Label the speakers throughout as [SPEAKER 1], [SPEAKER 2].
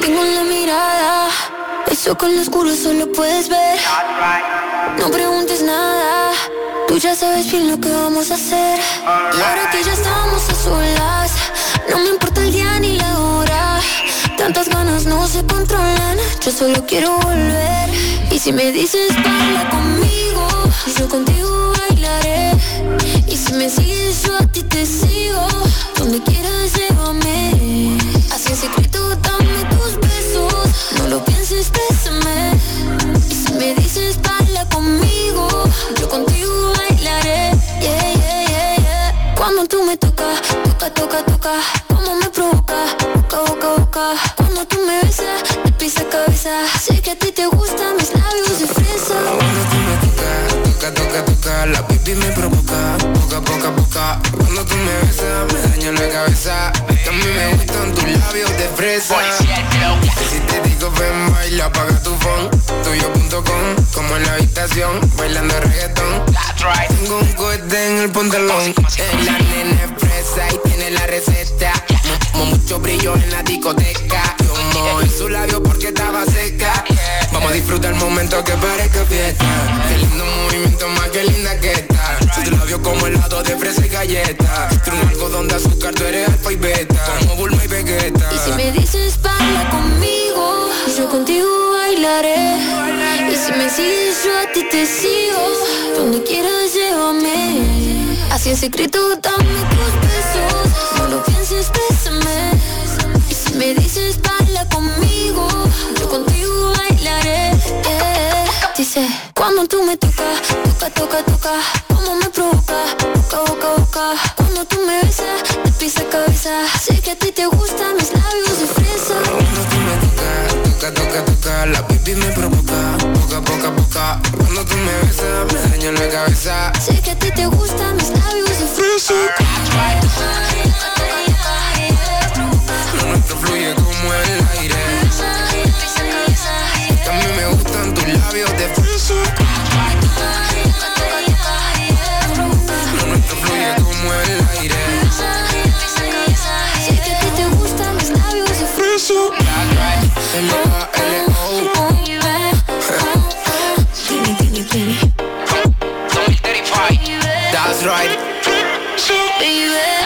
[SPEAKER 1] Tengo la mirada, eso con lo oscuro solo puedes ver. No preguntes nada, tú ya sabes bien lo que vamos a hacer. Y ahora que ya estamos a solas, no me importa el día ni la hora. Tantas ganas no se controlan, yo solo quiero volver. Y si me dices baila conmigo, yo contigo bailaré. Y si me sigues yo a ti te sigo, donde quieras llévame. Secreto dame tus besos, no lo pienses, bésame. Si me dices baila conmigo, yo contigo bailaré. Yeah, yeah, yeah, yeah. Cuando tú me tocas, toca, toca, toca, como me provoca, boca, boca, boca. Cuando tú me besas, de pisa cabeza. Sé que a ti te gustan mis labios de fresa.
[SPEAKER 2] Cuando tú me tocas, toca, toca, La pipi me provoca, poca, poca, poca. Cuando tú me besas, me daña la cabeza. Mí me gustan tus labios de fresa. Si te digo ven, baila, apaga tu phone. Tuyo.com, como en la habitación Bailando reggaetón. Tengo un cohete en el pantalón. Es la nena es fresa y tiene la receta Mucho brillo en la discoteca. Como en su labio porque estaba seca. Vamos a disfrutar el momento que parezca fiesta. Qué lindo movimiento, más que linda que está. Su labio como helado de fresa y galleta. Tiene un algodón de azúcar, tú eres alfa y beta. Como Bulma y Vegeta.
[SPEAKER 1] Y si me dices baila conmigo, yo contigo bailaré. Y si me sigues yo a ti te sigo, donde quieras llévame. Así en secreto dame tus besos, no lo pienses, bésame. Y si me dices baila conmigo, yo contigo bailaré. Dice, cuando tú me tocas, toca, toca, toca, como me provoca, boca, boca, boca. Cuando tú me besas, de pisa cabeza. Sé que a ti te gustan mis labios de fresa.
[SPEAKER 2] Toca, toca, toca La pipi me provoca, poca, poca, poca Cuando tú me besas, me daña la cabeza.
[SPEAKER 1] Sé que a ti te gustan mis labios de fresa.
[SPEAKER 2] Lo nuestro fluye como el aire. Mí me gustan tus labios de fresa. Lo nuestro fluye como el aire.
[SPEAKER 1] Sé que a ti te gustan mis labios de fresa.
[SPEAKER 2] That's right
[SPEAKER 1] Baby.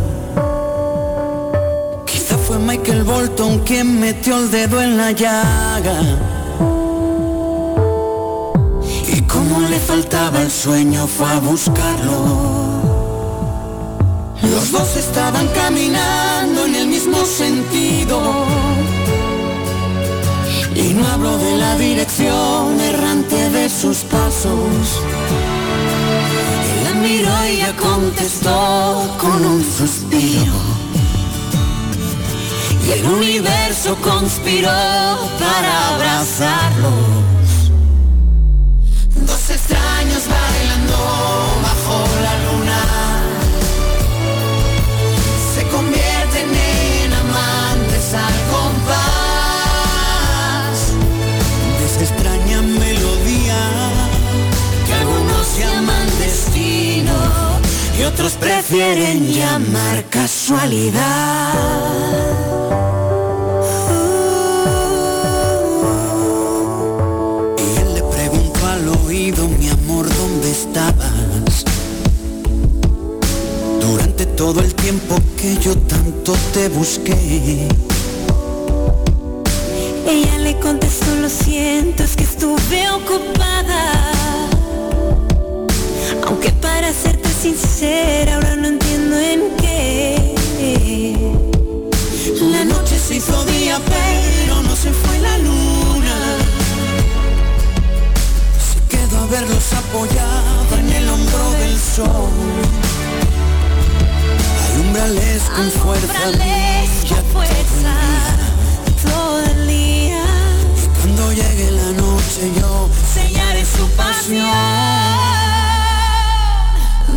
[SPEAKER 3] Bolton quien metió el dedo en la llaga. Y como le faltaba el sueño fue a buscarlo. Los dos estaban caminando en el mismo sentido. Y no hablo de la dirección errante de sus pasos. Él la miró y ella contestó con un suspiro. El universo conspiró para abrazarlos. Dos extraños bailando bajo la luna. Se convierten en amantes al compás de esa extraña melodía que algunos llaman destino y otros prefieren llamar casualidad. todo el tiempo que yo tanto te busqué.
[SPEAKER 4] Ella le contestó, lo siento, es que estuve ocupada. Aunque para serte sincera, ahora no entiendo en qué.
[SPEAKER 3] La noche se hizo día, pero no se fue la luna. Se quedó a verlos apoyada en el hombro del sol. Alumbrales con fuerza.
[SPEAKER 4] fuerza todo el día.
[SPEAKER 3] Cuando llegue la noche yo
[SPEAKER 4] sellaré su pasión.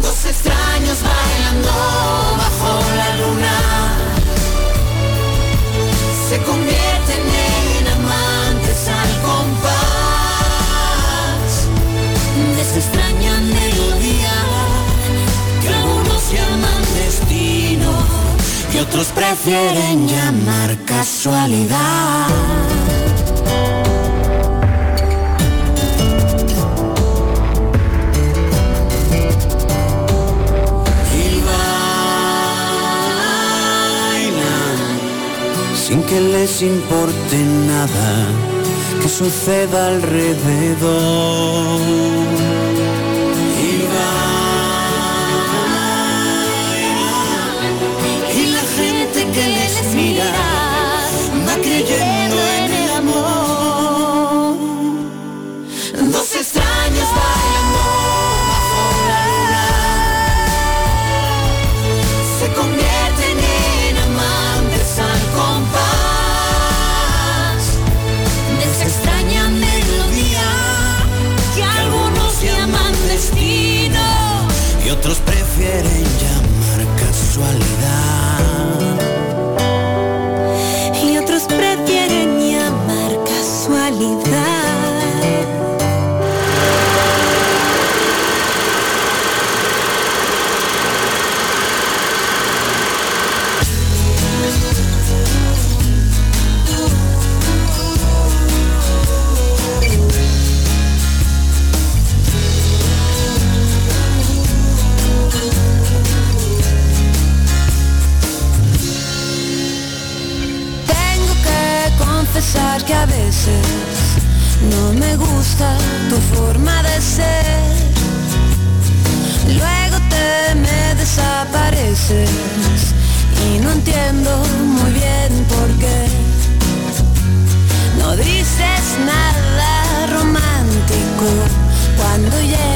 [SPEAKER 3] Dos extraños bailando bajo la luna. Otros prefieren llamar casualidad. Y bailan sin que les importe nada que suceda alrededor. y
[SPEAKER 5] no entiendo muy bien por qué. No dices nada romántico cuando
[SPEAKER 6] llegas.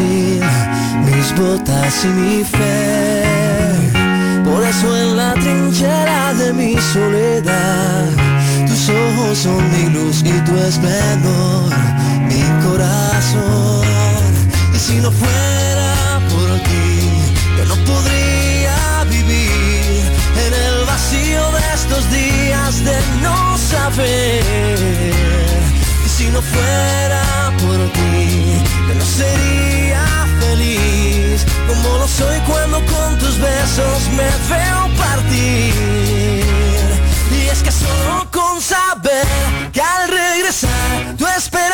[SPEAKER 6] Mis botas y mi fe. Por eso en la trinchera de mi soledad, tus ojos son mi luz y tu esplendor, mi corazón. Y si no fuera por ti, yo no podría vivir en el vacío de estos días de no saber. Y si no fuera por ti, yo no sería como lo soy cuando con tus besos me veo partir. Y es que solo con saber que al regresar tú esperarás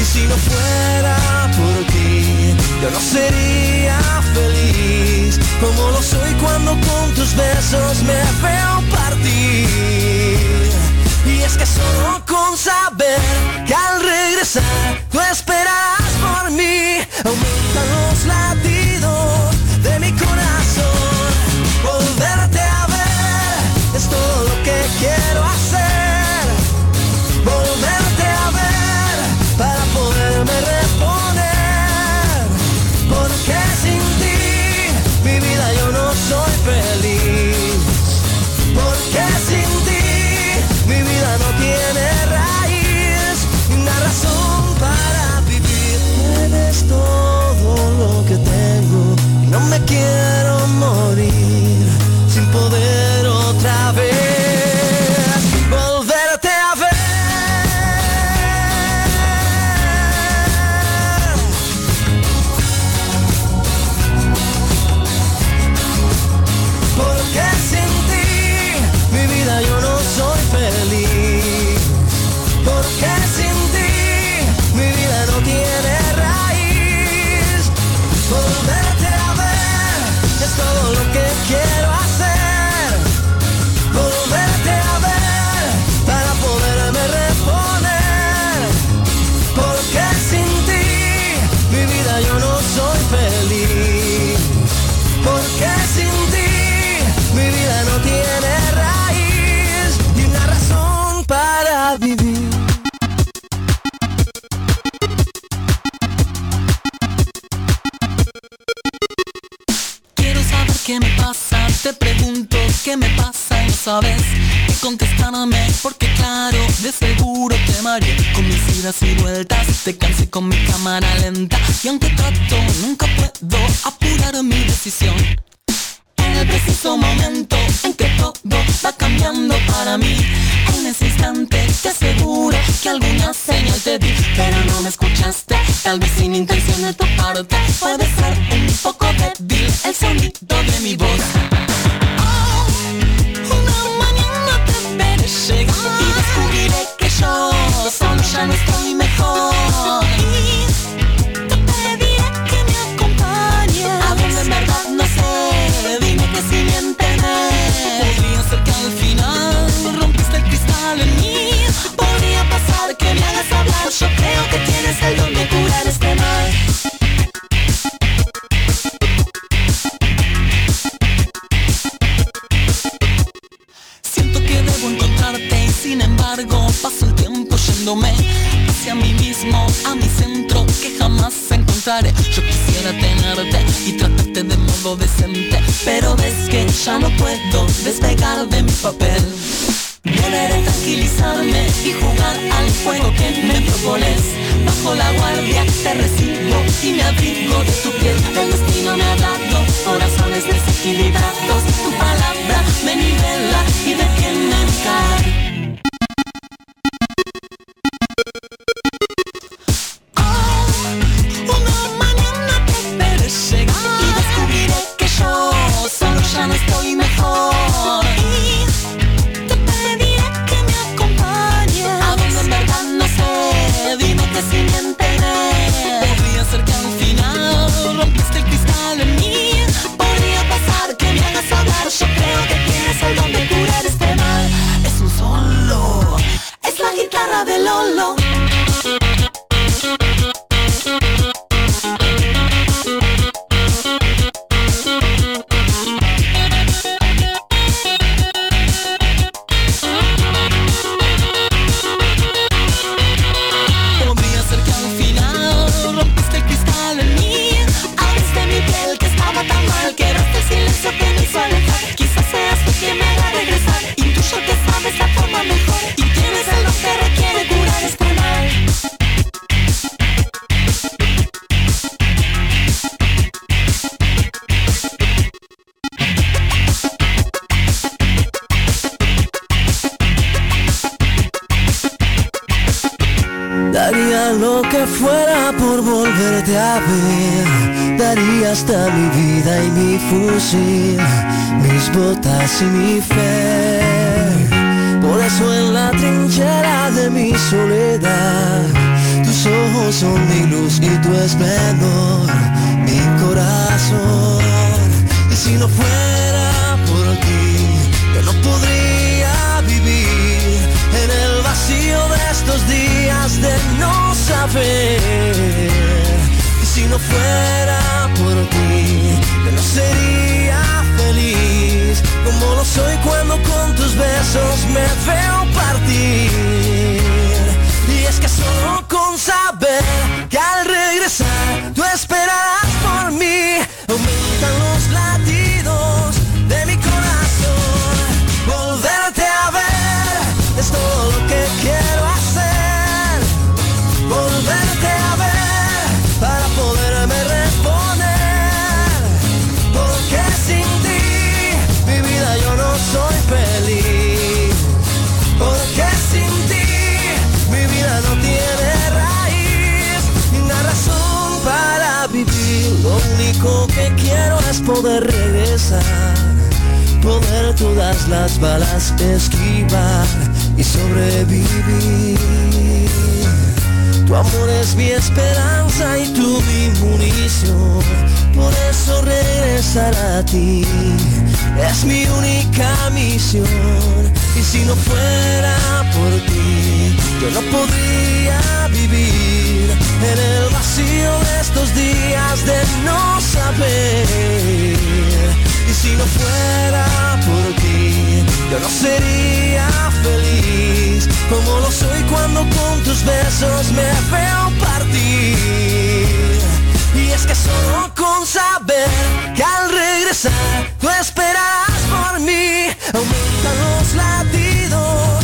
[SPEAKER 6] Y si no fuera por ti, yo no sería feliz como lo soy cuando con tus besos me veo partir. Y es que solo con saber que al regresar tú esperarás por mí, aumentan los latidos
[SPEAKER 7] cámara lenta y aunque trato nunca puedo apurar mi decisión. En el preciso momento en que todo va cambiando para mí En ese instante te aseguro que alguna señal te di Pero no me escuchaste, tal vez sin intención de tu parte up de
[SPEAKER 6] Lolo.
[SPEAKER 8] feliz como lo soy cuando con tus besos me veo partir. Y es que solo con saber que al regresar tú esperas por mí aumentan los latidos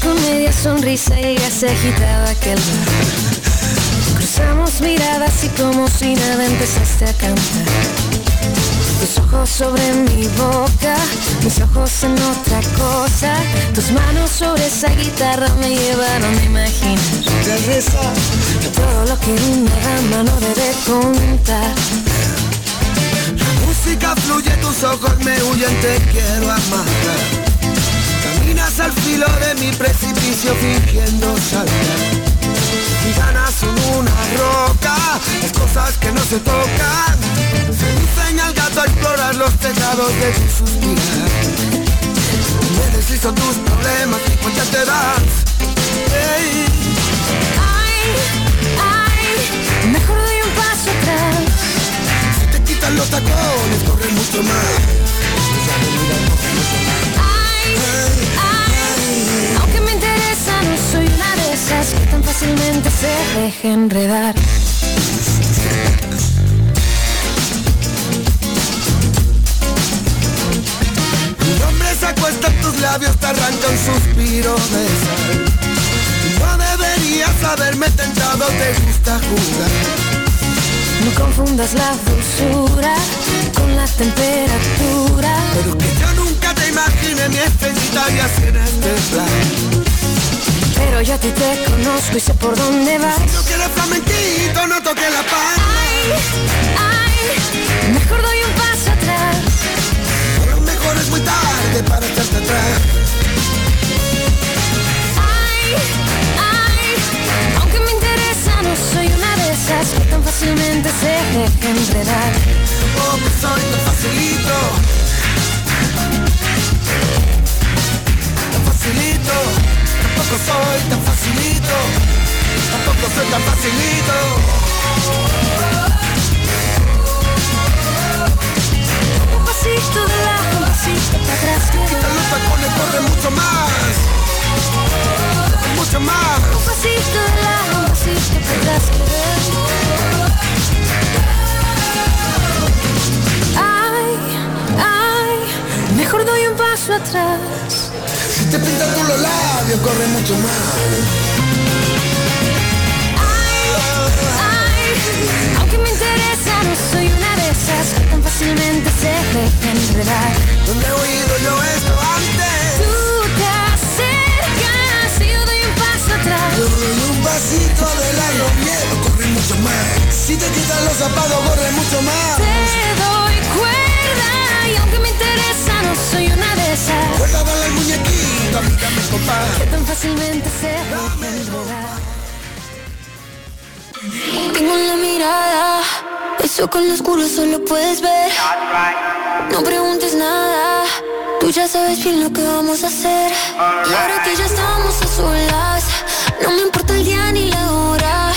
[SPEAKER 8] Con
[SPEAKER 5] media sonrisa ella se agitaba aquel Cruzamos miradas y como si nada empezaste a cantar. Tus ojos sobre mi boca, mis ojos en otra cosa. Tus manos sobre esa guitarra me llevaron a imaginar. Todo lo que una dama no debe contar.
[SPEAKER 9] La música fluye, tus ojos me huyen, te quiero amar al filo de mi precipicio fingiendo saltar. Mis ganas son una roca, las cosas que no se tocan. Se al gato a explorar los tejados de tu suspirar. Me deslizo tus problemas y cuenta te das.
[SPEAKER 5] Ay, se deje enredar.
[SPEAKER 9] Mi hombre se acuesta en tus labios, te arranca un suspiro de sal. No deberías haberme tentado, te gusta jugar.
[SPEAKER 5] No confundas la dulzura con la temperatura.
[SPEAKER 9] Pero que yo nunca te imaginé mi estrellita y así en este plan.
[SPEAKER 5] Pero yo a ti te conozco y sé por dónde vas.
[SPEAKER 9] Si no quieres flamenquito, no toques la paz.
[SPEAKER 5] Ay, ay, mejor doy un paso atrás.
[SPEAKER 9] Pero mejor es muy tarde para echarte atrás.
[SPEAKER 5] Ay, ay, aunque me interesa, no soy una de esas que tan fácilmente se deja enredar.
[SPEAKER 9] Oh, que soy tan facilito. Tan facilito. Tampoco soy tan facilito. Tampoco soy tan facilito.
[SPEAKER 5] Un pasito de lado, un pasito para atrás.
[SPEAKER 9] Quita los tacones, corre mucho más. Mucho más.
[SPEAKER 5] Un pasito de lado, un pasito para atrás. Ay, ay, mejor doy un paso atrás.
[SPEAKER 9] Te pintan tú los labios, corre mucho más.
[SPEAKER 5] Ay, aunque me interesa, no soy una de esas que tan fácilmente se deja enredar.
[SPEAKER 9] ¿Dónde he oído yo esto antes?
[SPEAKER 5] Tú te acercas y yo doy un paso atrás.
[SPEAKER 9] Yo doy un pasito de lado, miedo, corre mucho más. Si te quitan los zapatos, corre mucho más.
[SPEAKER 5] Te doy no soy una de esas
[SPEAKER 9] Cuerda, dale al muñequito, a mí dame compás.
[SPEAKER 5] que tan fácilmente se enredar.
[SPEAKER 1] Tengo en la mirada, eso con lo oscuro solo puedes ver. No preguntes nada, tú ya sabes bien lo que vamos a hacer. Y ahora que ya estamos a solas, no me importa el día ni la hora.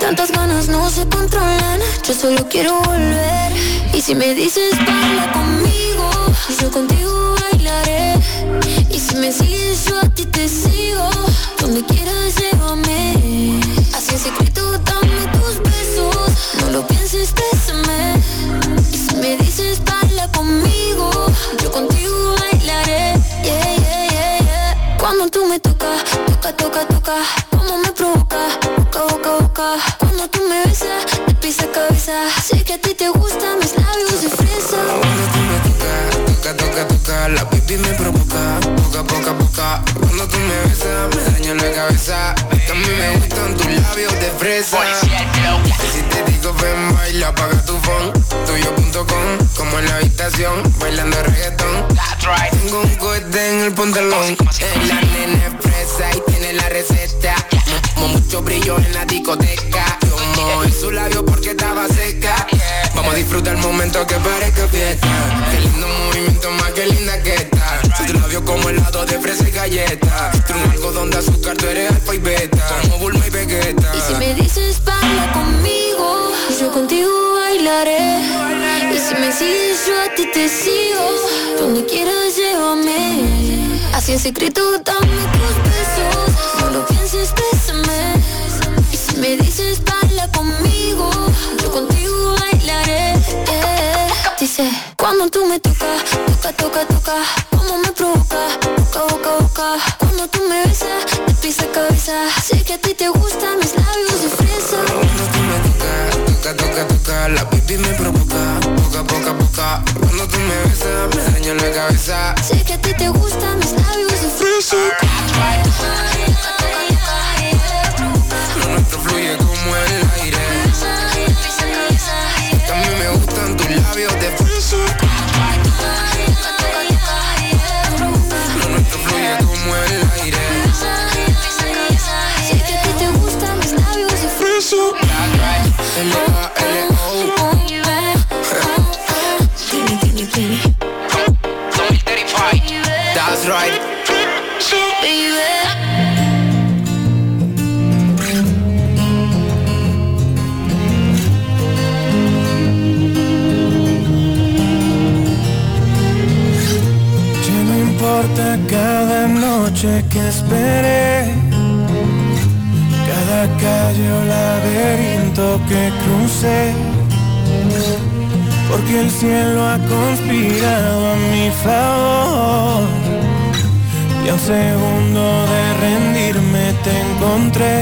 [SPEAKER 1] Tantas ganas no se controlan, yo solo quiero volver. Y si me dices baila conmigo, yo contigo bailaré. Y si me sigues yo a ti te sigo, donde quieras llévame. Así en secreto dame tus besos, no lo pienses, bésame. Y si me dices baila conmigo, yo contigo bailaré. Yeah, yeah, yeah, yeah. Cuando tú me tocas, toca, toca, toca, me
[SPEAKER 2] daña la cabeza. A mí me gustan tus labios de fresa. Si te digo ven, baila, apaga tu phone Tuyo.com, como en la habitación Bailando reggaetón. Tengo un cohete en el pantalón. La nena es fresa y tiene la receta. Mu- Mucho brillo en la discoteca Moví su labio porque estaba seca. Vamos a disfrutar el momento que parezca fiesta. Qué lindo movimiento, más que linda que está. Su labio como helado de fresa y galleta. Tú un algodón de azúcar, tú eres alfa y beta. Como Bulma y Vegeta.
[SPEAKER 1] Y si me dices baila conmigo, yo contigo bailaré. Y si me sigues yo a ti te sigo, donde quieras llévame. Así en secreto dame tus besos, no lo pienses, bésame. Y si me dices Dice, cuando tú me tocas, toca, toca, toca, como me provoca, boca, boca, boca. Cuando tú me besas, de pisa cabeza. Sé que a ti te gustan mis labios de fresa.
[SPEAKER 2] Cuando tú me tocas, toca, toca, toca, la pipi me provoca, boca, boca, boca. Cuando tú me besas, me daño la cabeza.
[SPEAKER 1] Sé que a ti te gustan mis labios de fresa.
[SPEAKER 2] L-A-L-O.
[SPEAKER 1] Gimme, gimme, gimme.
[SPEAKER 2] That's right.
[SPEAKER 1] Baby.
[SPEAKER 10] Ya no importa cada noche que esperé, cada calle o laberinto que crucé, porque el cielo ha conspirado a mi favor. Y a un segundo de rendirme te encontré,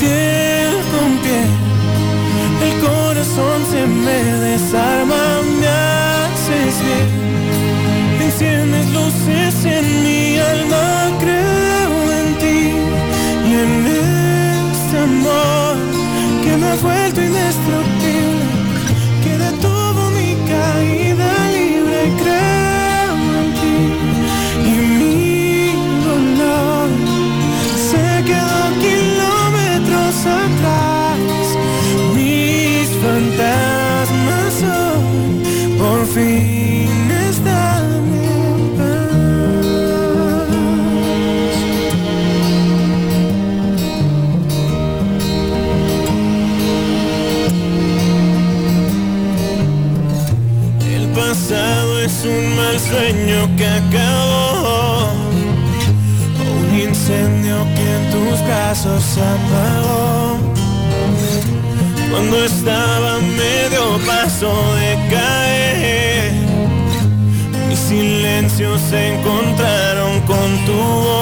[SPEAKER 10] piel con piel. El corazón se me desarma, me haces bien. Enciendes luces en mi alma, que me ha un mal sueño que acabó, un incendio que en tus brazos se apagó. Cuando estaba medio paso de caer, mis silencios se encontraron con tu voz.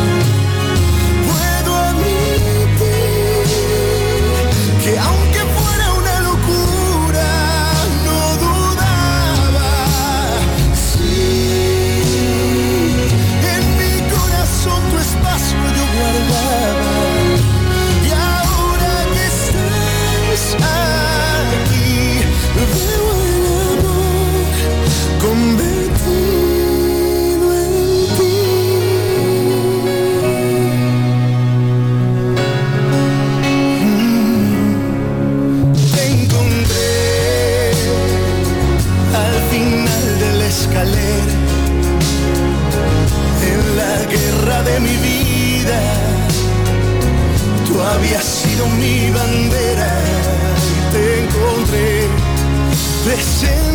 [SPEAKER 6] Había sido mi bandera y te encontré, te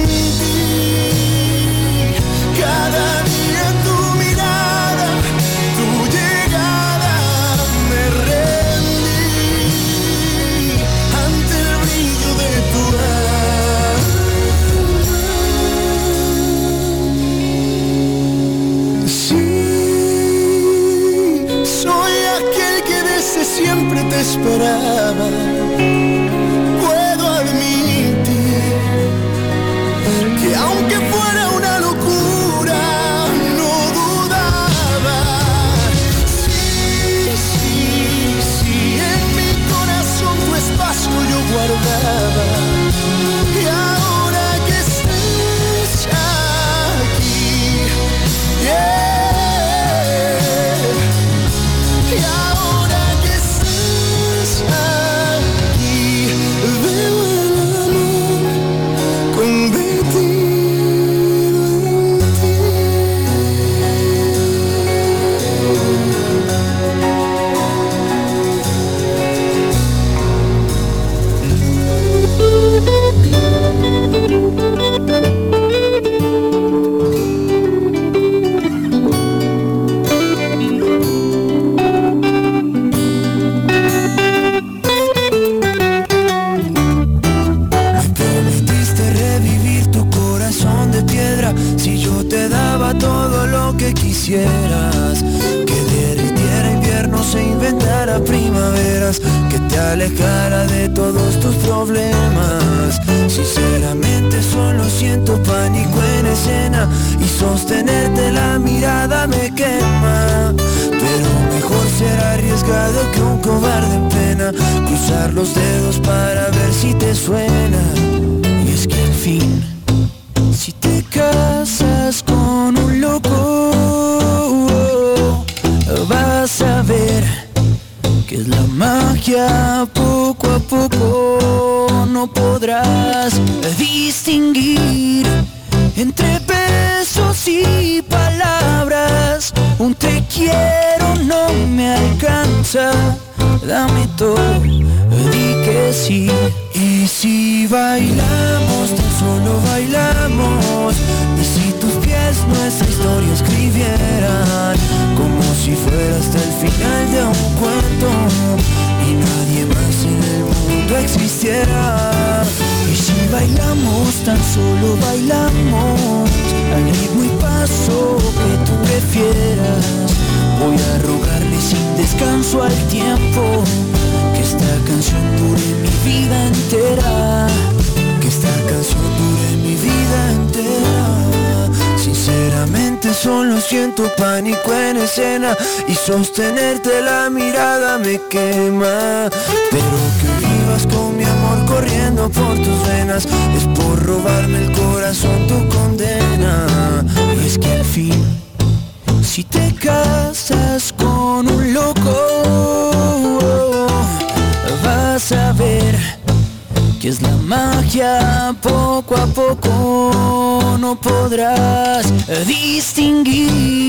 [SPEAKER 6] esperaba. Sostenerte la mirada me quema. Pero que vivas con mi amor corriendo por tus venas es por robarme el corazón tu condena. Es que al fin si te casas con un loco, vas a ver que es la magia poco a poco. No podrás distinguir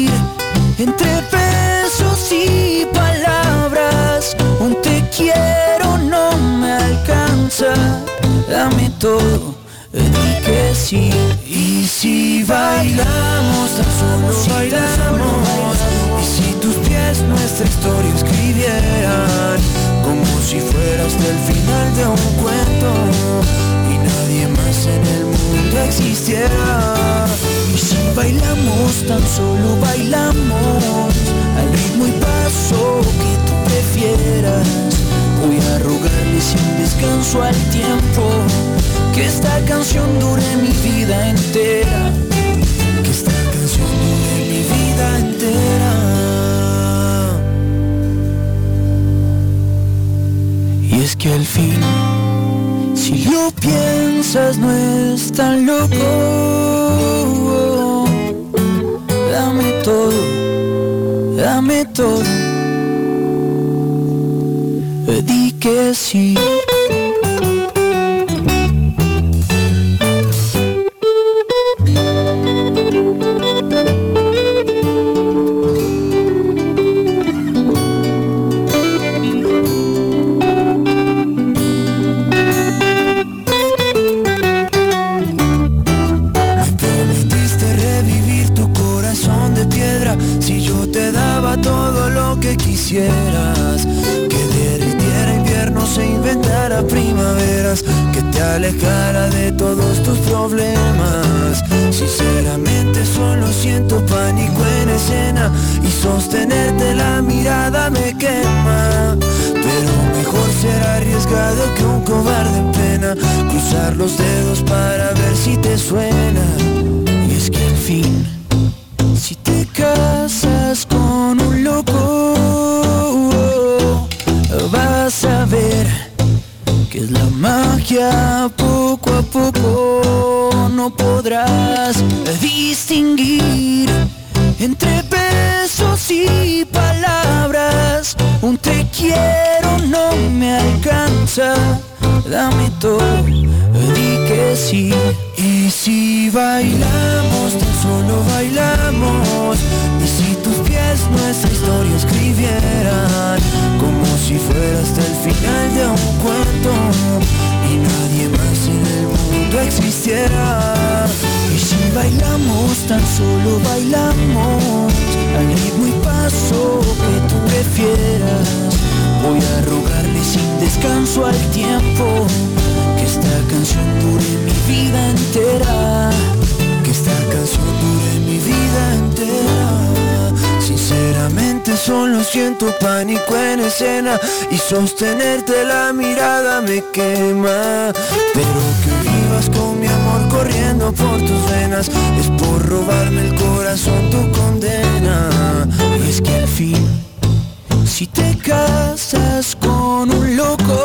[SPEAKER 6] todo, di que sí. Y si bailamos, tan solo bailamos. Y si tus pies nuestra historia escribieran, como si fuera hasta el final de un cuento. Y nadie más en el mundo existiera. Y si bailamos, tan solo bailamos. Al ritmo y paso que tú prefieras. Voy a rogarle sin descanso al tiempo que esta canción dure mi vida entera. Que esta canción dure mi vida entera. Y es que al fin, si lo piensas, no es tan loco. Dame todo, dame todo. Di que sí. Sinceramente solo siento pánico en escena y sostenerte la mirada me quema. Pero mejor será arriesgado que un cobarde en pena cruzar los dedos para ver si te suena. Y es que al fin, si te casas con un loco, vas a ver que es la magia poco a poco podrás distinguir entre besos y palabras. Un te quiero no me alcanza, dame todo, di que sí. Y si bailamos, tan solo bailamos. Y si tus pies nuestra historia escribieran, como si fuera hasta el final de un cuento. Y nadie más en el mundo Y si bailamos, tan solo bailamos, al ritmo y paso que tú prefieras. Voy a rogarle sin descanso al tiempo que esta canción dure mi vida entera. Que esta canción dure mi vida entera. Sinceramente solo siento pánico en escena y sostenerte la mirada me quema. Pero que vivas con corriendo por tus venas es por robarme el corazón tu condena. Es que al fin si te casas con un loco,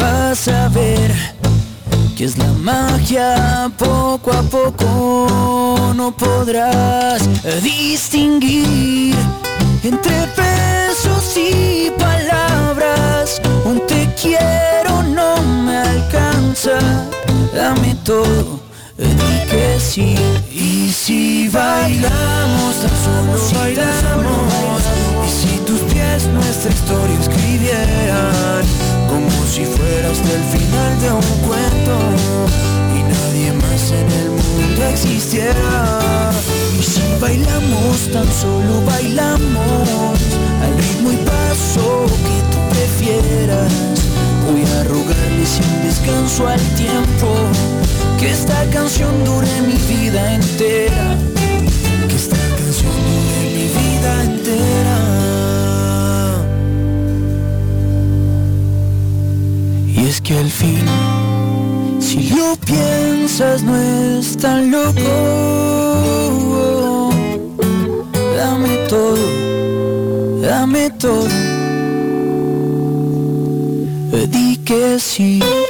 [SPEAKER 6] vas a ver que es la magia poco a poco. No podrás distinguir entre besos y palabras. Un te quiero alcanza, dame todo di que sí. Y si bailamos, tan solo bailamos. Y si tus pies nuestra historia escribieran Como si fuera hasta el final de un cuento. Y nadie más en el mundo existiera. Y si bailamos, tan solo bailamos Al ritmo y paso que tú prefieras Voy a rogarle sin descanso al tiempo que esta canción dure mi vida entera. Que esta canción dure mi vida entera. Y es que al fin, si lo piensas, no es tan loco. Dame todo, dame todo. Di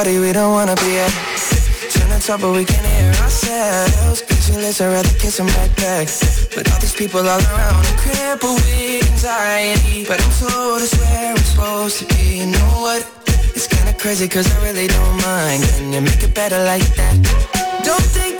[SPEAKER 11] party we don't wanna be at. Trying to talk but we can't hear ourselves. Pictureless, I'd rather kiss 'em right back. But all these people all around, I'm crippled with anxiety. But I'm told it's where I'm supposed to be. You know what? It's kinda crazy cause I really don't mind. Can you make it better like that? Don't think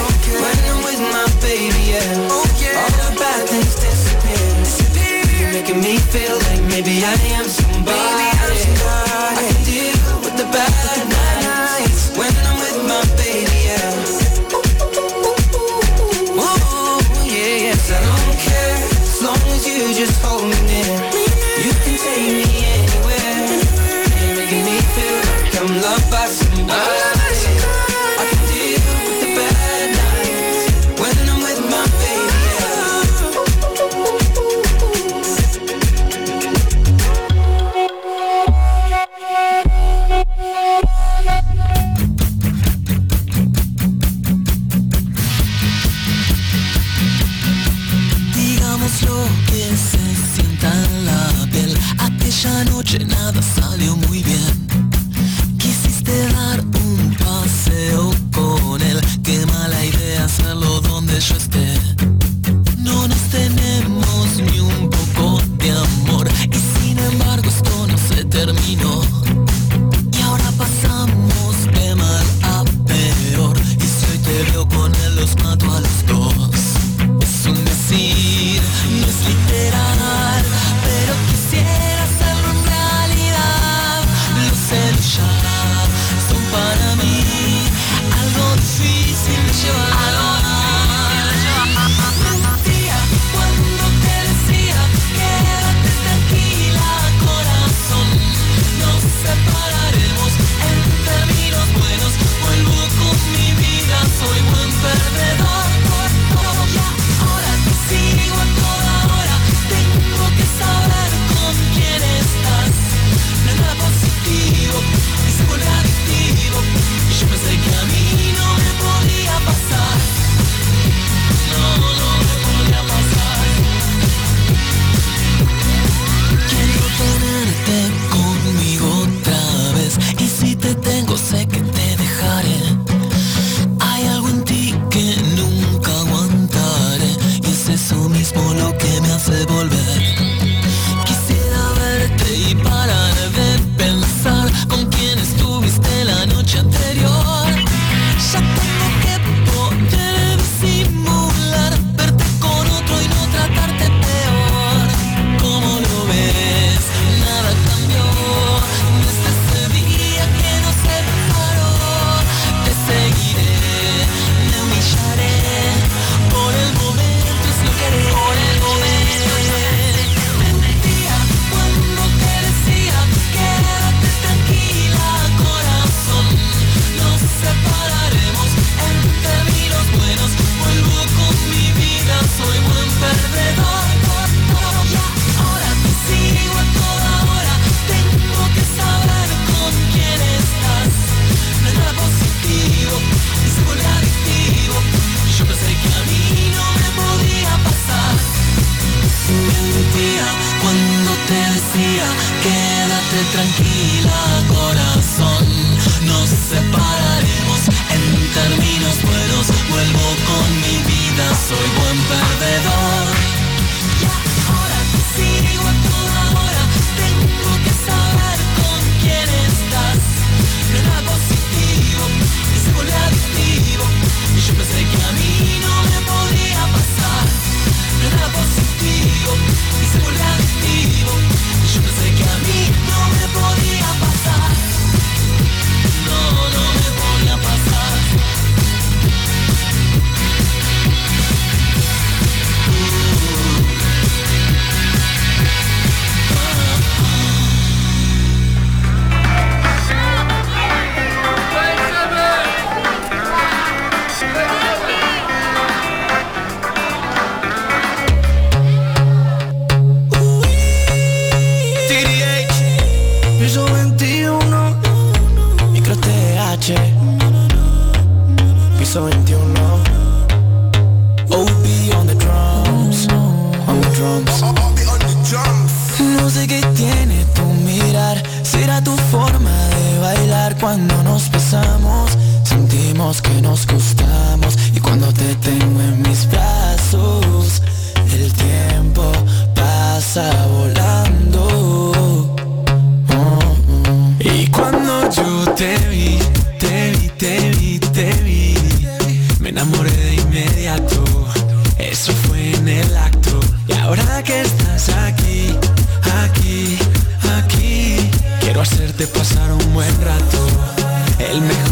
[SPEAKER 12] el acto.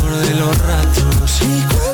[SPEAKER 12] Ahora que estás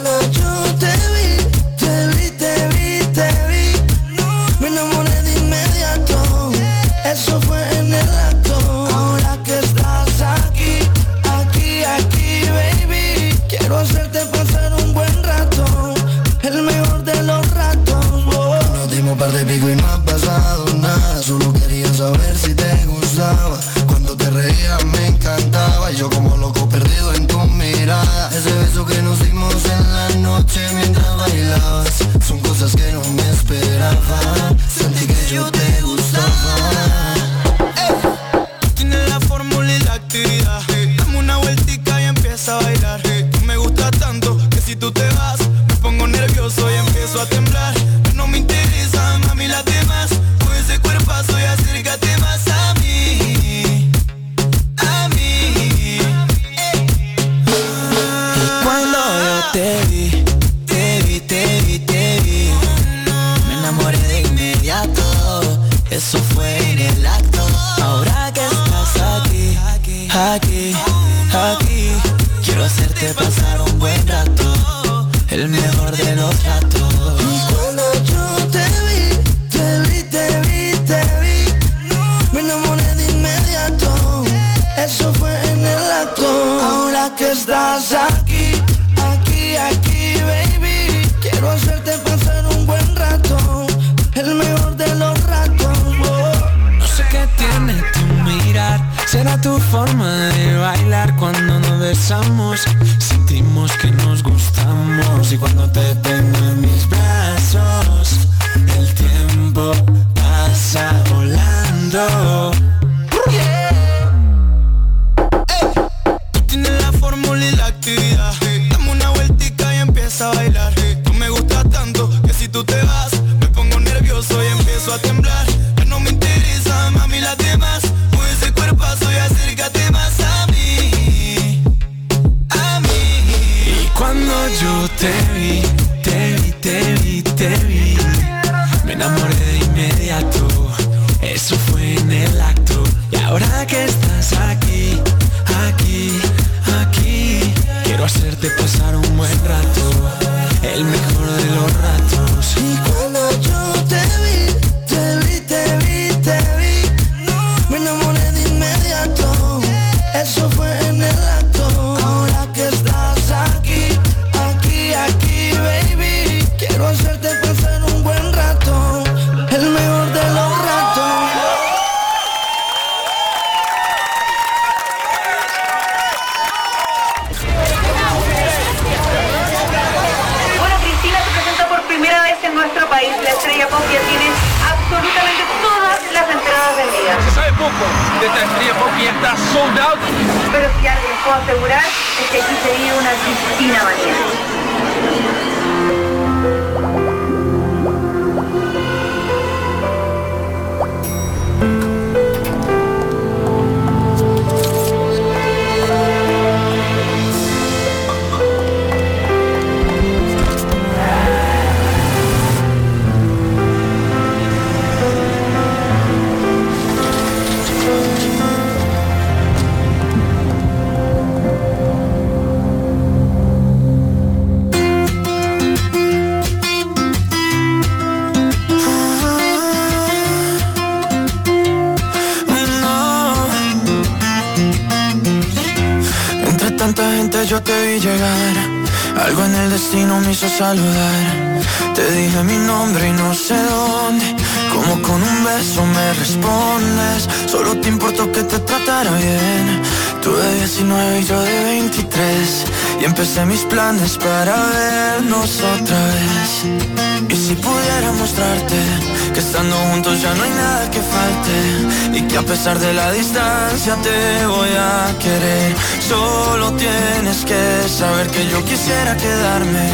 [SPEAKER 13] Y
[SPEAKER 14] a pesar de la distancia te voy a querer. Solo tienes que saber que yo quisiera quedarme.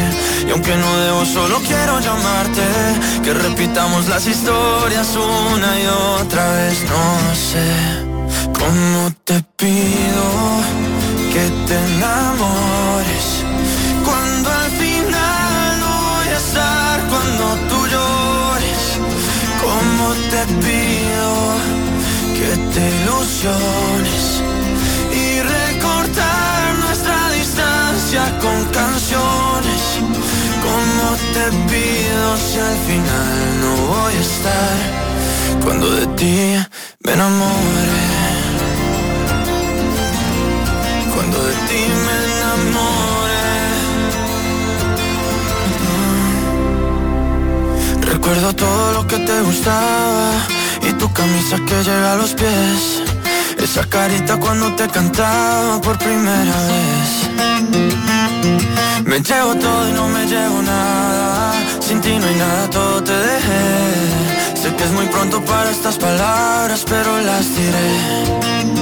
[SPEAKER 14] Y aunque no debo solo quiero llamarte. Que repitamos las historias una y otra vez. No sé cómo y recortar nuestra distancia con canciones. Como te pido si al final no voy a estar cuando de ti me enamore. Cuando de ti me enamore. Recuerdo todo lo que te gustaba y tu camisa que llega a los pies. Esa carita cuando te cantaba por primera vez. Me llevo todo y no me llevo nada. Sin ti no hay nada, todo te dejé. Sé que es muy pronto para estas palabras, pero las diré.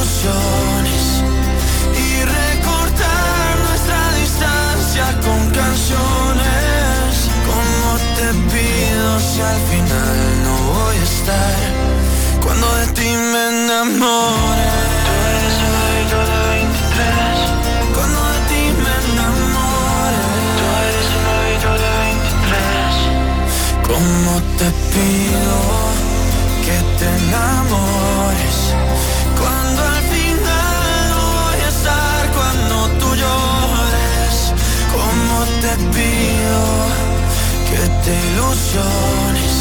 [SPEAKER 14] ilusiones? Y recortar nuestra distancia con canciones ¿Cómo te pido si al final no voy a estar? Cuando de ti me enamore Tú eres el hábito de 23 Cuando de ti me enamore Tú eres el hábito de 23 ¿Cómo te pido que te ilusiones?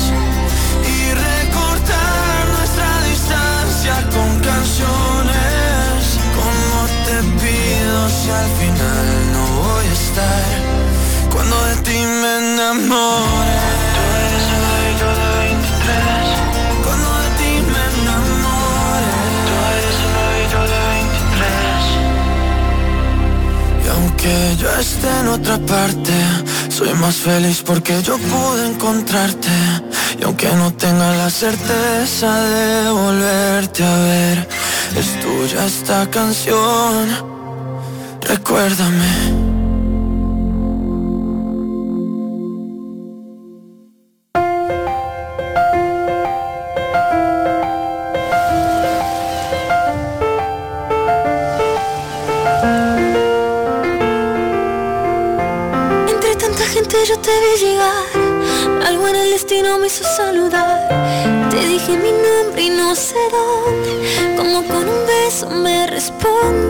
[SPEAKER 14] Y recortar nuestra distancia con canciones. ¿Cómo te pido si al final no voy a estar Cuando de ti me enamore. Tú eres el hábito de 23 Cuando de ti me enamore. Tú eres el hábito de 23 Y aunque yo esté en otra parte Soy más feliz porque yo pude encontrarte. Y aunque no tenga la certeza de volverte a ver Es tuya esta canción. Recuérdame
[SPEAKER 1] yo te vi llegar. Algo en el destino me hizo saludar. Te dije mi nombre y no sé dónde. Como con un beso me respondes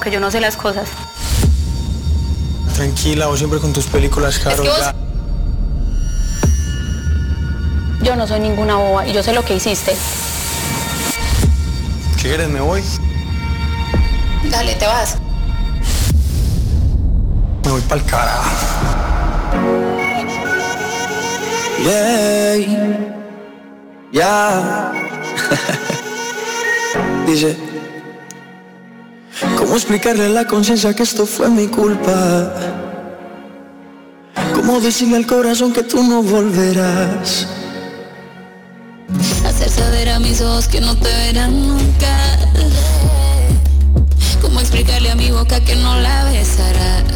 [SPEAKER 15] que yo no sé las cosas.
[SPEAKER 16] Tranquila, vos siempre con tus películas, Carol. Es.
[SPEAKER 15] Yo no soy ninguna boba y yo sé lo que hiciste.
[SPEAKER 16] ¿Qué quieres? ¿Me voy?
[SPEAKER 15] Dale, te vas.
[SPEAKER 16] Me voy para el carajo.
[SPEAKER 6] Yeah. Ya. Yeah. Dice. Explicarle a la conciencia que esto fue mi culpa? ¿Cómo decirle al corazón que tú no volverás?
[SPEAKER 1] Hacer saber a mis ojos que no te verán nunca. ¿Cómo explicarle a mi boca que no la besarás?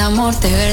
[SPEAKER 6] amor te
[SPEAKER 1] veré.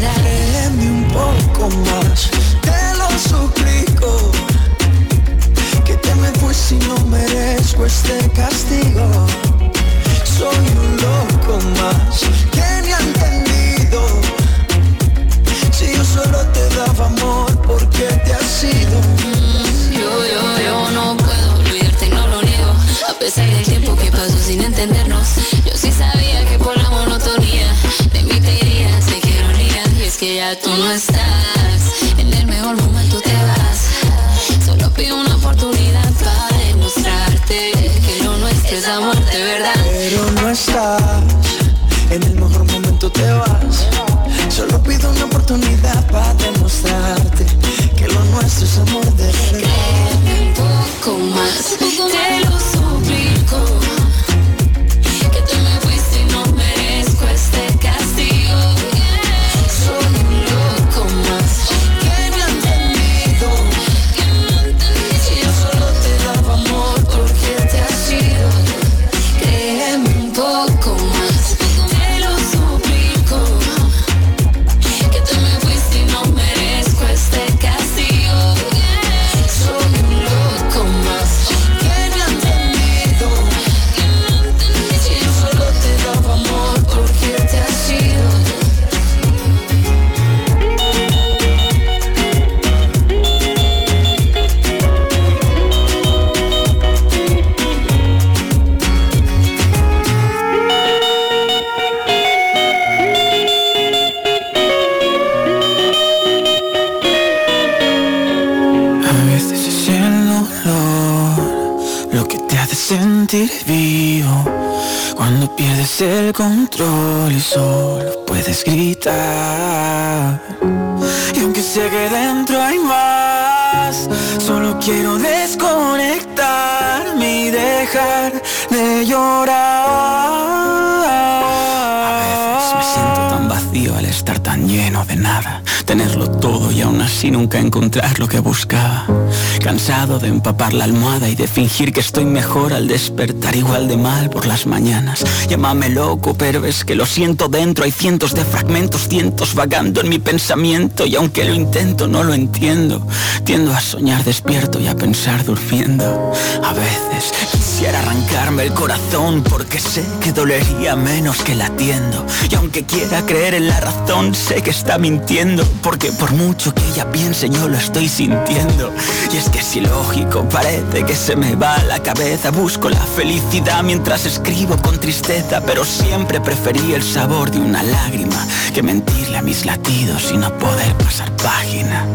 [SPEAKER 1] De
[SPEAKER 12] empapar la almohada y de fingir que estoy mejor al despertar igual de mal por las mañanas. Llámame loco, pero es que lo siento dentro. Hay cientos de fragmentos, cientos vagando en mi pensamiento y aunque lo intento no lo entiendo. Tiendo a soñar despierto y a pensar durmiendo. A veces Quisiera arrancarme el corazón porque sé que dolería menos que latiendo. Y aunque quiera creer en la razón, sé que está mintiendo. Porque por mucho que ella piense, yo lo estoy sintiendo. Y es que es ilógico, parece que se me va la cabeza. Busco la felicidad mientras escribo con tristeza. Pero siempre preferí el sabor de una lágrima que mentirle a mis latidos y no poder pasar página.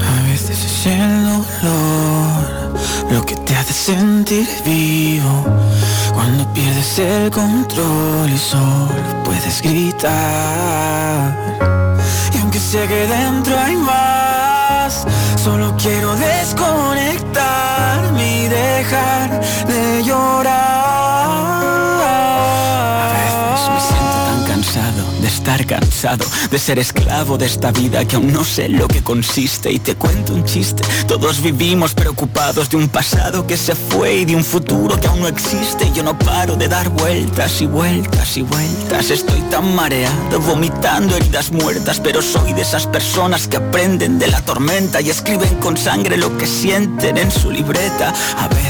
[SPEAKER 12] A veces es el dolor lo que te hace sentir vivo cuando pierdes el control y solo puedes gritar. Y aunque sé que dentro hay más, solo quiero desconectarme y dejar de llorar estar cansado, de ser esclavo de esta vida que aún no sé lo que consiste y te cuento un chiste. Todos vivimos preocupados de un pasado que se fue y de un futuro que aún no existe. Yo no paro de dar vueltas y vueltas y vueltas. Estoy tan mareado, vomitando heridas muertas, pero soy de esas personas que aprenden de la tormenta y escriben con sangre lo que sienten en su libreta. A veces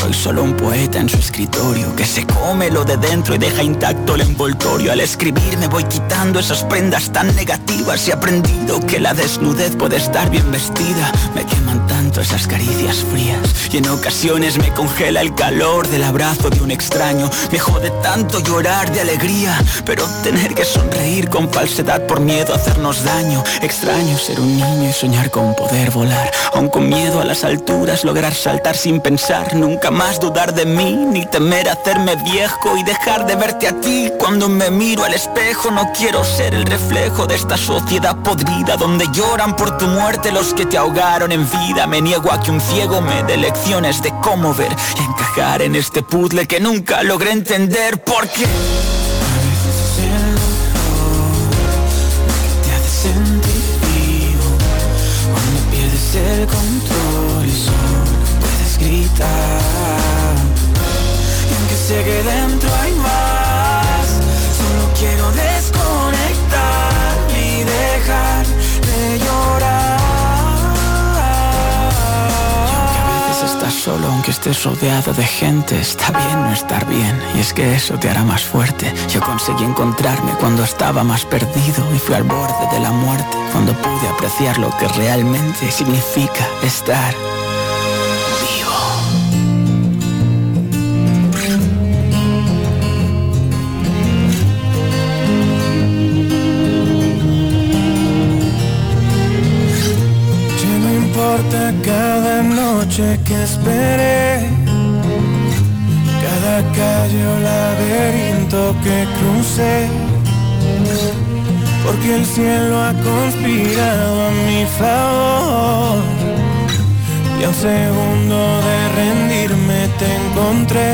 [SPEAKER 12] soy solo un poeta en su escritorio que se come lo de dentro y deja intacto el envoltorio al escribir me voy quitando esas prendas tan negativas y he aprendido que la desnudez puede estar bien vestida. Me queman tanto esas caricias frías y en ocasiones me congela el calor del abrazo de un extraño. Me jode tanto llorar de alegría, pero tener que sonreír con falsedad por miedo a hacernos daño. Extraño ser un niño y soñar con poder volar, aun con miedo a las alturas, lograr saltar sin pensar, nunca más dudar de mí, ni temer hacerme viejo y dejar de verte a ti. Cuando me miro al espejo no quiero ser el reflejo de esta sociedad podrida Donde lloran por tu muerte los que te ahogaron en vida. Me niego a que un ciego me dé lecciones de cómo ver Y encajar en este puzzle que nunca logré entender. Porque a sé que dentro hay más Quiero desconectar y dejar de llorar. Y aunque a veces estás solo, aunque estés rodeado de gente, está bien no estar bien. Y es que eso te hará más fuerte. Yo conseguí encontrarme cuando estaba más perdido y fui al borde de la muerte. Cuando pude apreciar lo que realmente significa estar
[SPEAKER 10] noche que esperé, cada calle o laberinto que crucé, porque el cielo ha conspirado a mi favor. Y a un segundo de rendirme te encontré,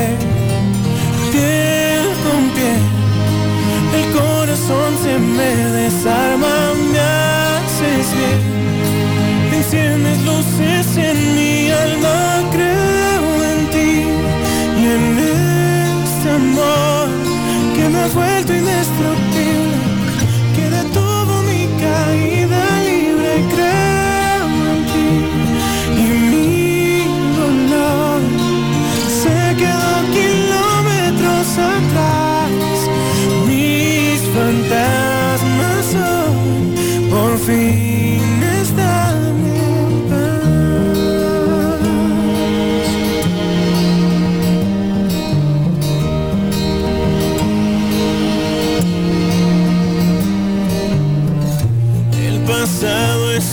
[SPEAKER 10] piel con piel, el corazón se me desarma, me haces bien Tienes luces en mi alma, creo en ti y en este amor que me ha vuelto indestructible, que detuvo mi caída libre, creo en ti y mi dolor se quedó kilómetros atrás, mis fantasmas hoy por fin.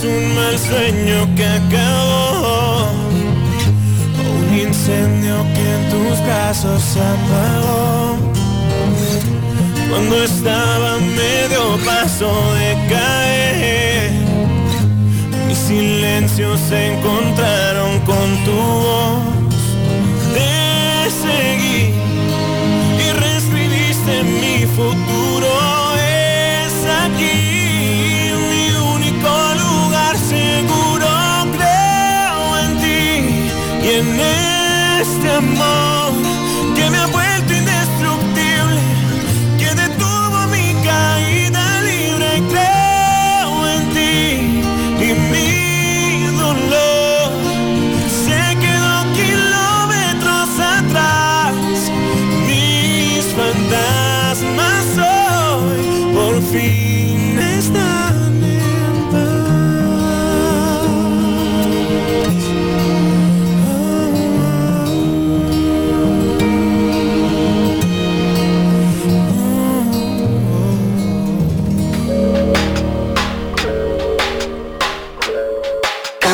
[SPEAKER 10] Un mal sueño que acabó, un incendio que en tus brazos apagó. Cuando estaba medio paso de caer, mis silencios se encontraron con tu voz. En este amor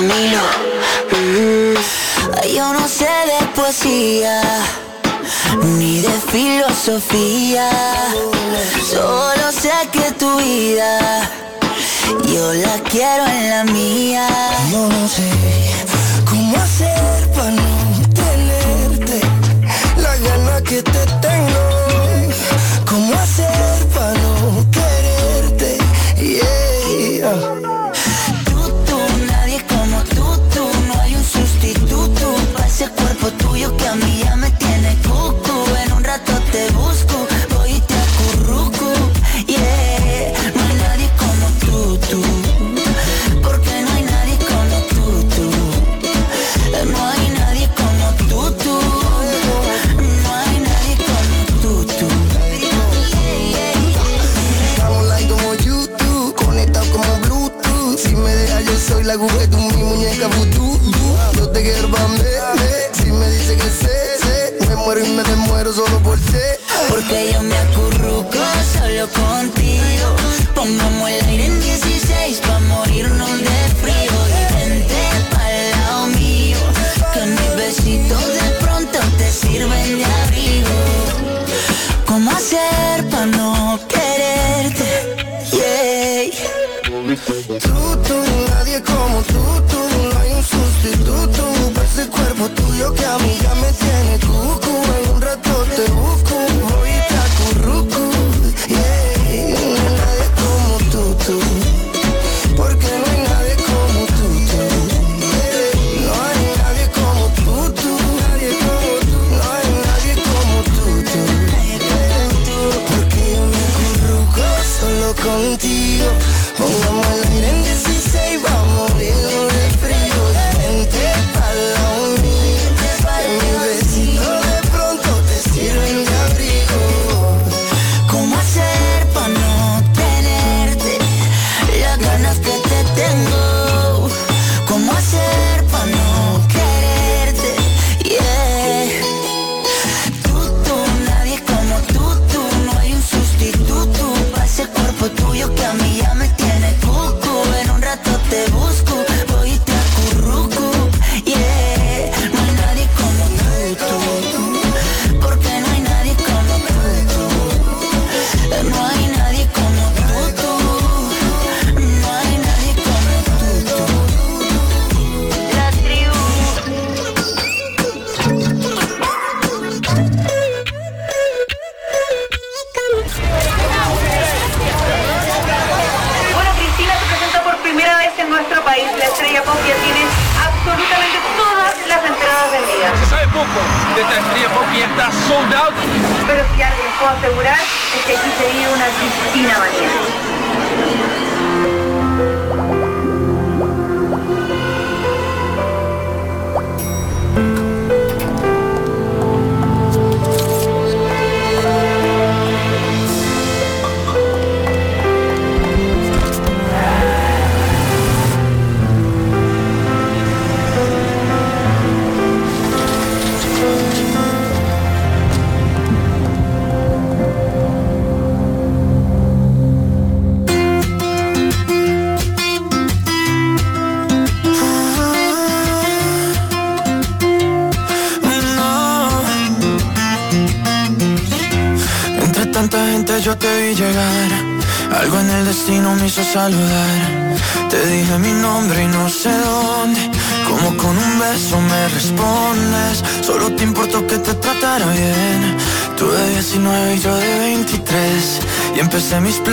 [SPEAKER 10] Mm, yo no sé de
[SPEAKER 17] poesía, ni de filosofía. Solo sé que tu vida, yo la quiero en la mía.
[SPEAKER 18] Yo no sé cómo hacer.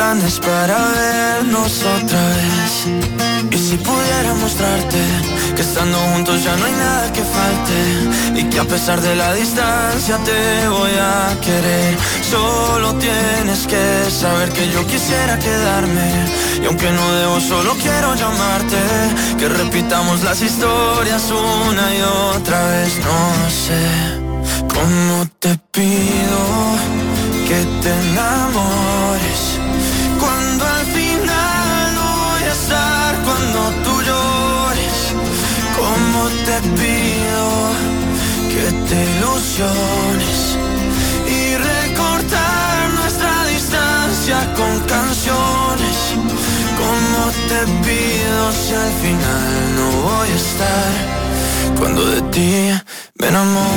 [SPEAKER 14] Planes para vernos otra vez. Y si pudiera mostrarte Que estando juntos ya no hay nada que falte. Y que a pesar de la distancia te voy a querer. Solo tienes que saber que yo quisiera quedarme. Y aunque no debo solo quiero llamarte. Que repitamos las historias una y otra vez. No sé ¿Cómo te pido que te enamores? Te pido que te ilusiones? Y recortar nuestra distancia con canciones. ¿Cómo te pido si al final no voy a estar cuando de ti me enamoré.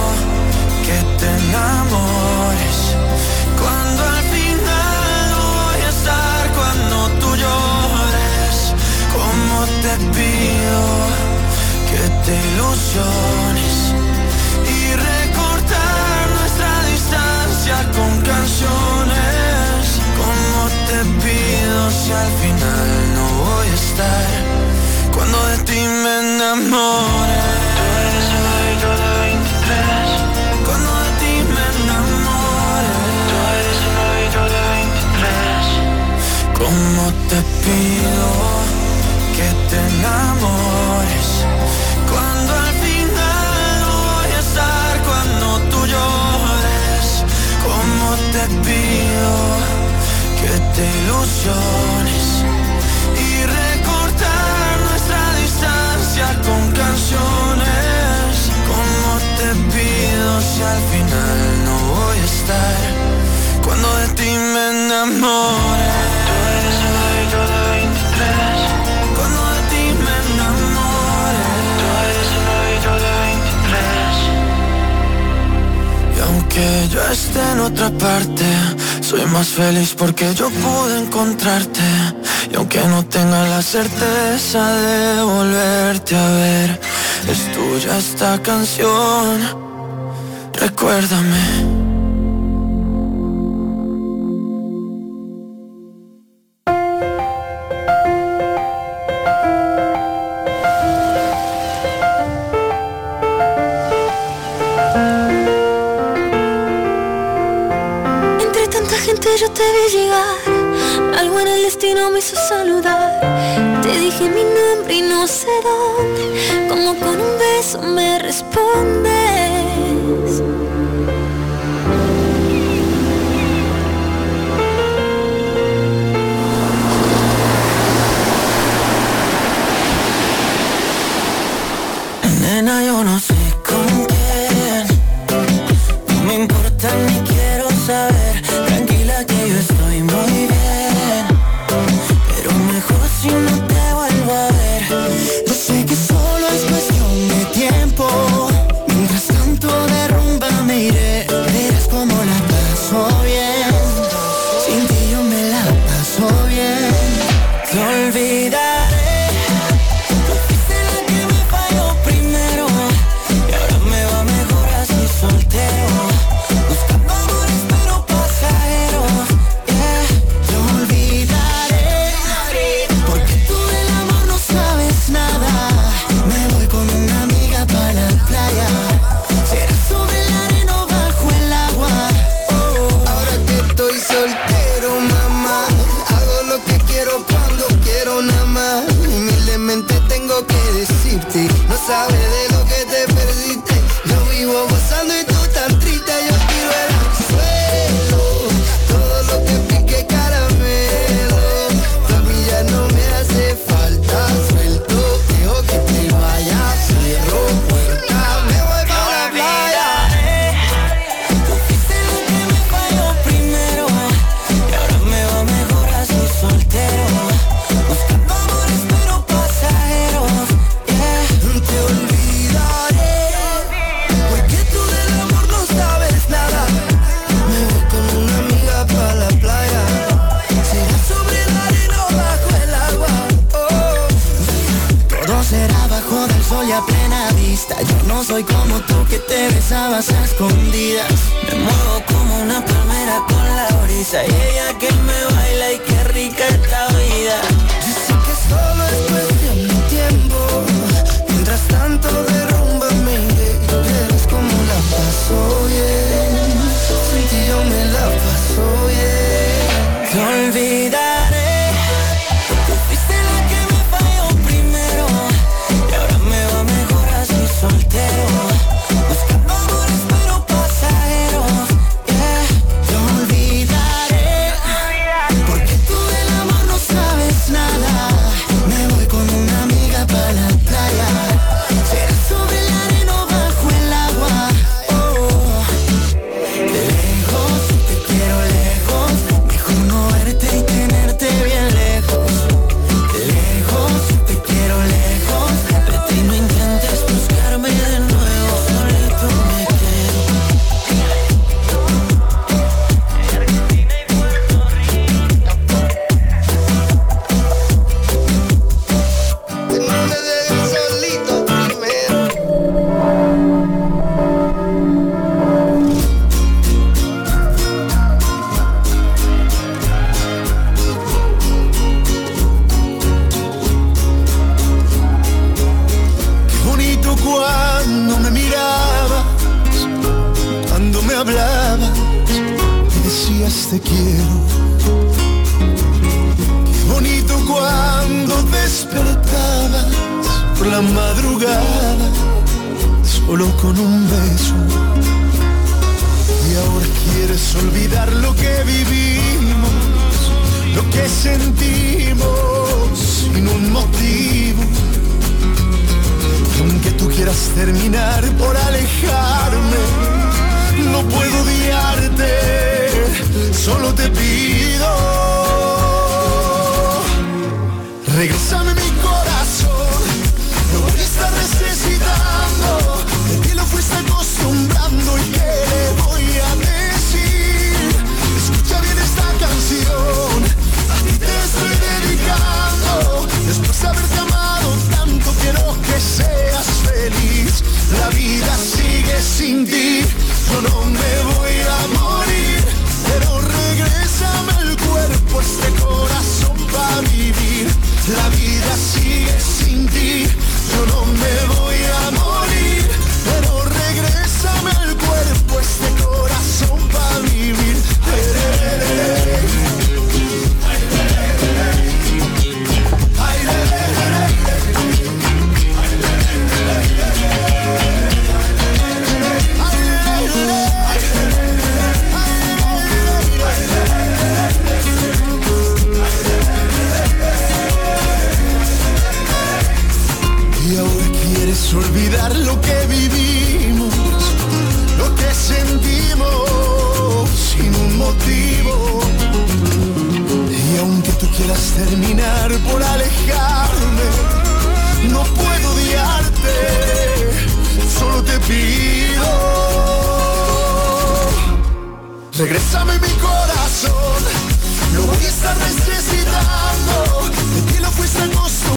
[SPEAKER 14] Y recortar nuestra distancia con canciones. Como te pido si al final no voy a estar Cuando de ti me enamore. Tú eres el ojito de 23 Cuando de ti me enamore. Tú eres el ojito de 23 Como te pido que te te ilusiones Y recortar nuestra distancia con canciones. Como te pido si al final no voy a estar Cuando de ti me enamore. Tú eres el ojito de 23 Cuando de ti me enamore. Tú eres el ojito de 23 Y aunque yo esté en otra parte Soy más feliz porque yo pude encontrarte. Y aunque no tenga la certeza de volverte a ver Es tuya esta canción. Recuérdame
[SPEAKER 1] te llegar Algo en el destino me hizo saludar. Te dije mi nombre y no sé dónde Como con un beso me respondes.
[SPEAKER 14] Nena, yo no sé